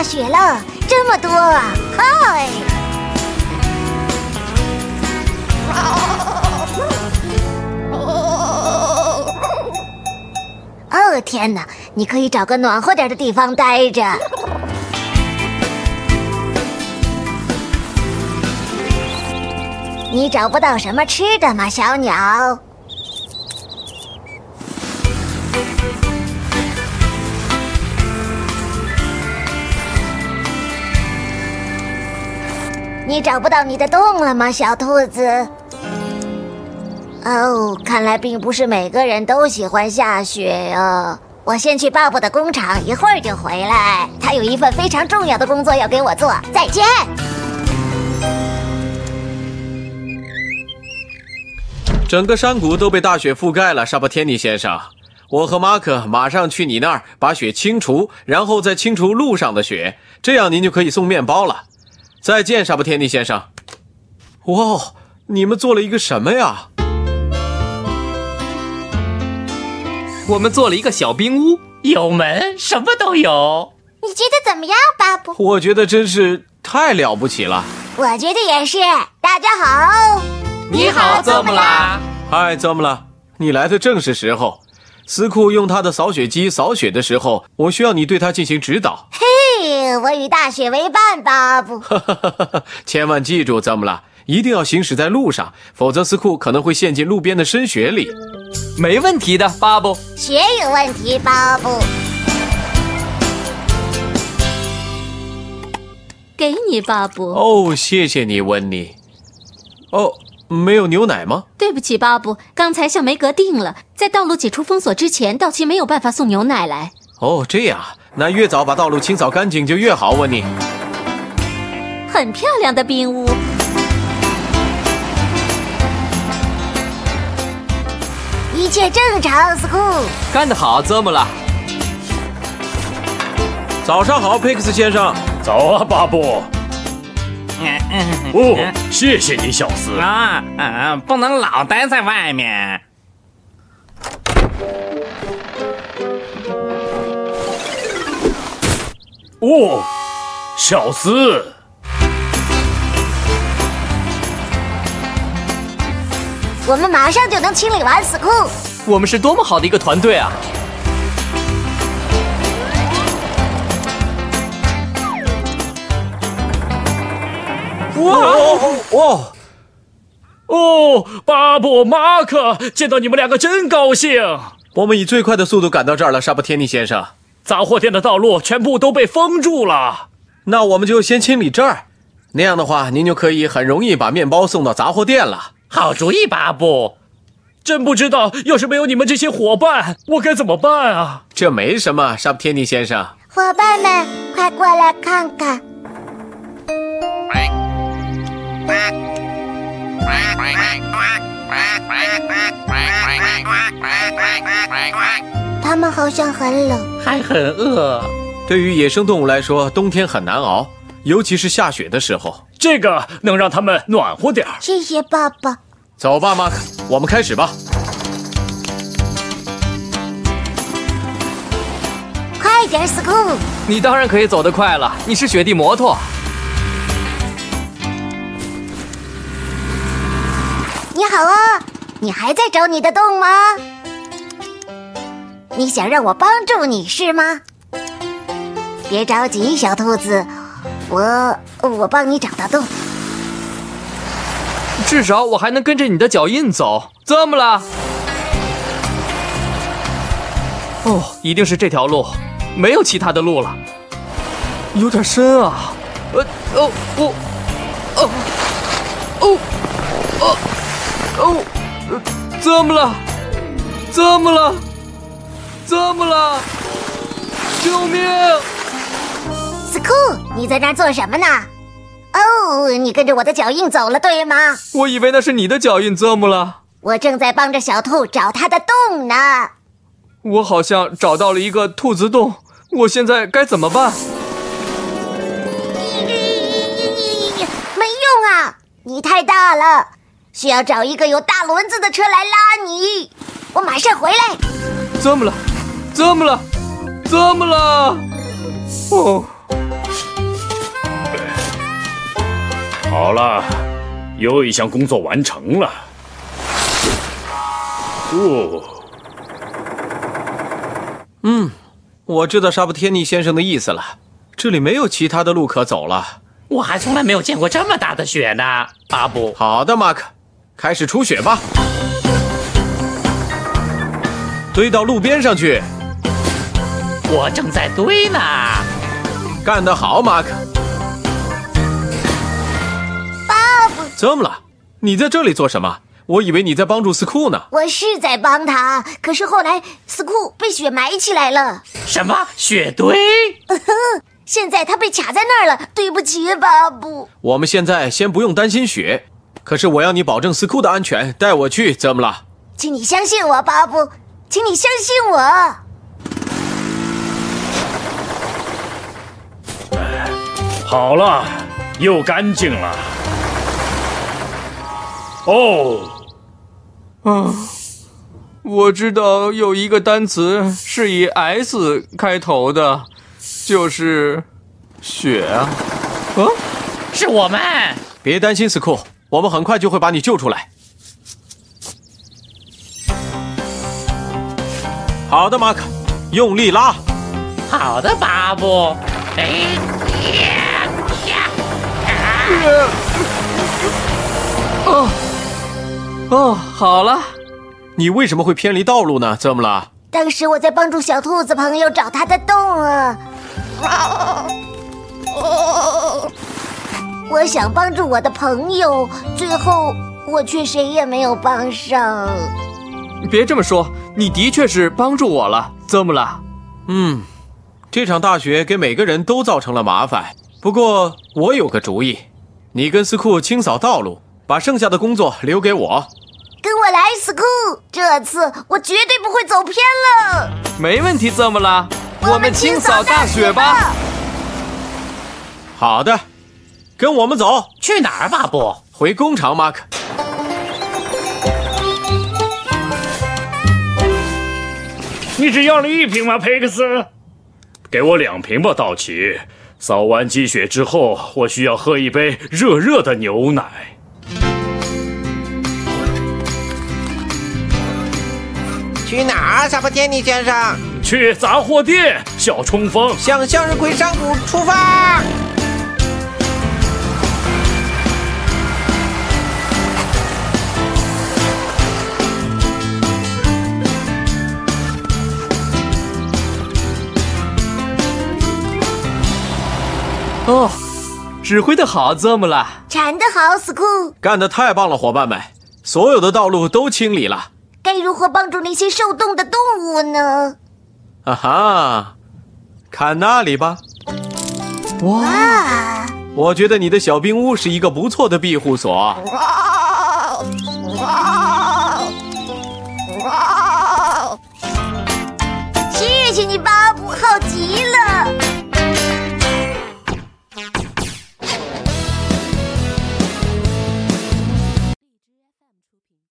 下雪了，这么多啊！嗨！哦天哪，你可以找个暖和点的地方待着。你找不到什么吃的吗，小鸟？你找不到你的洞了吗，小兔子？哦，看来并不是每个人都喜欢下雪哦。我先去爸爸的工厂，一会儿就回来。他有一份非常重要的工作要给我做。再见。整个山谷都被大雪覆盖了，沙巴天尼先生。我和马可马上去你那儿把雪清除，然后再清除路上的雪，这样您就可以送面包了。再见，沙巴天尼先生。哇，你们做了一个什么呀？我们做了一个小冰屋，有门，什么都有。你觉得怎么样，巴布？我觉得真是太了不起了。我觉得也是。大家好，你好，怎么啦？嗨，怎么了？你来的正是时候。斯库用他的扫雪机扫雪的时候，我需要你对他进行指导。嘿，我与大雪为伴，吧布。千万记住，怎么了？一定要行驶在路上，否则斯库可能会陷进路边的深雪里。没问题的，巴布。雪有问题，巴布。给你，巴布。哦，谢谢你，温妮。哦，没有牛奶吗？对不起，巴布，刚才向梅格订了，在道路解除封锁之前，道奇没有办法送牛奶来。哦，这样，那越早把道路清扫干净就越好，问你。很漂亮的冰屋，一切正常，，School。干得好，怎么了。早上好，佩克斯先生。早啊，巴布。哦，谢谢你，小斯。啊，嗯，不能老待在外面。哦，小斯。我们马上就能清理完，死库。我们是多么好的一个团队啊！哇哦哦！哦，巴布、马克，见到你们两个真高兴。我们以最快的速度赶到这儿了，沙布天尼先生。杂货店的道路全部都被封住了。那我们就先清理这儿，那样的话，您就可以很容易把面包送到杂货店了。好主意，巴布。真不知道，要是没有你们这些伙伴，我该怎么办啊？这没什么，沙普天尼先生。伙伴们，快过来看看。他们好像很冷。还很饿。对于野生动物来说，冬天很难熬，尤其是下雪的时候。这个能让它们暖和点儿。谢谢爸爸。走吧，马克，我们开始吧。快点，，School！！你当然可以走得快了，你是雪地摩托。你好啊，你还在找你的洞吗？你想让我帮助你是吗？别着急，小兔子，我我帮你找到洞。至少我还能跟着你的脚印走。怎么了？哦，一定是这条路，没有其他的路了。有点深啊！呃哦哦哦哦哦哦！呃怎么了？怎么了？怎怎么了？救命！斯库，你在那儿做什么呢？哦，你跟着我的脚印走了，对吗？我以为那是你的脚印，怎么了？我正在帮着小兔找它的洞呢。我好像找到了一个兔子洞，我现在该怎么办？没用啊，你太大了，需要找一个有大轮子的车来拉你。我马上回来。怎么了？怎么了？怎么了？哦，好了，又一项工作完成了。哦，嗯我知道沙布天尼先生的意思了，这里没有其他的路可走了。我还从来没有见过这么大的雪呢，阿布。好的，马克，开始除雪吧，堆到路边上去。我正在堆呢。干得好，马克。巴布，怎么了？你在这里做什么？我以为你在帮助斯库呢。我是在帮他，可是后来斯库被雪埋起来了，什么雪堆？现在他被卡在那儿了。对不起，巴布。我们现在先不用担心雪，可是我要你保证斯库的安全，带我去。怎么了？请你相信我，巴布，请你相信我。好了，又干净了。哦，啊，我知道有一个单词是以 S 开头的，就是雪啊。啊，是我们。别担心，斯库，我们很快就会把你救出来。好的，马克，用力拉。好的，巴布。哎！哦，哦，好了，你为什么会偏离道路呢？怎么了？当时我在帮助小兔子朋友找他的洞啊。我想帮助我的朋友，最后我却谁也没有帮上。别这么说，你的确是帮助我了。怎么了？嗯，这场大雪给每个人都造成了麻烦。不过我有个主意，你跟斯库清扫道路，把剩下的工作留给我。跟我来，斯库，这次我绝对不会走偏了。没问题。怎么了？我们清扫大雪吧。好的，跟我们走，去哪儿，巴布？回工厂，马克。你只要了一瓶吗，佩克斯？给我两瓶吧，道奇。扫完积雪之后，我需要喝一杯热热的牛奶。去哪儿，萨博天尼先生？去杂货店，小冲锋。向向日葵山谷出发！哦，指挥的好，怎么了？铲的好，斯库。干得太棒了，伙伴们！所有的道路都清理了。该如何帮助那些受冻的动物呢？啊哈，看那里吧，哇，啊，我觉得你的小冰屋是一个不错的庇护所。哇哇哇谢谢你，巴布，好极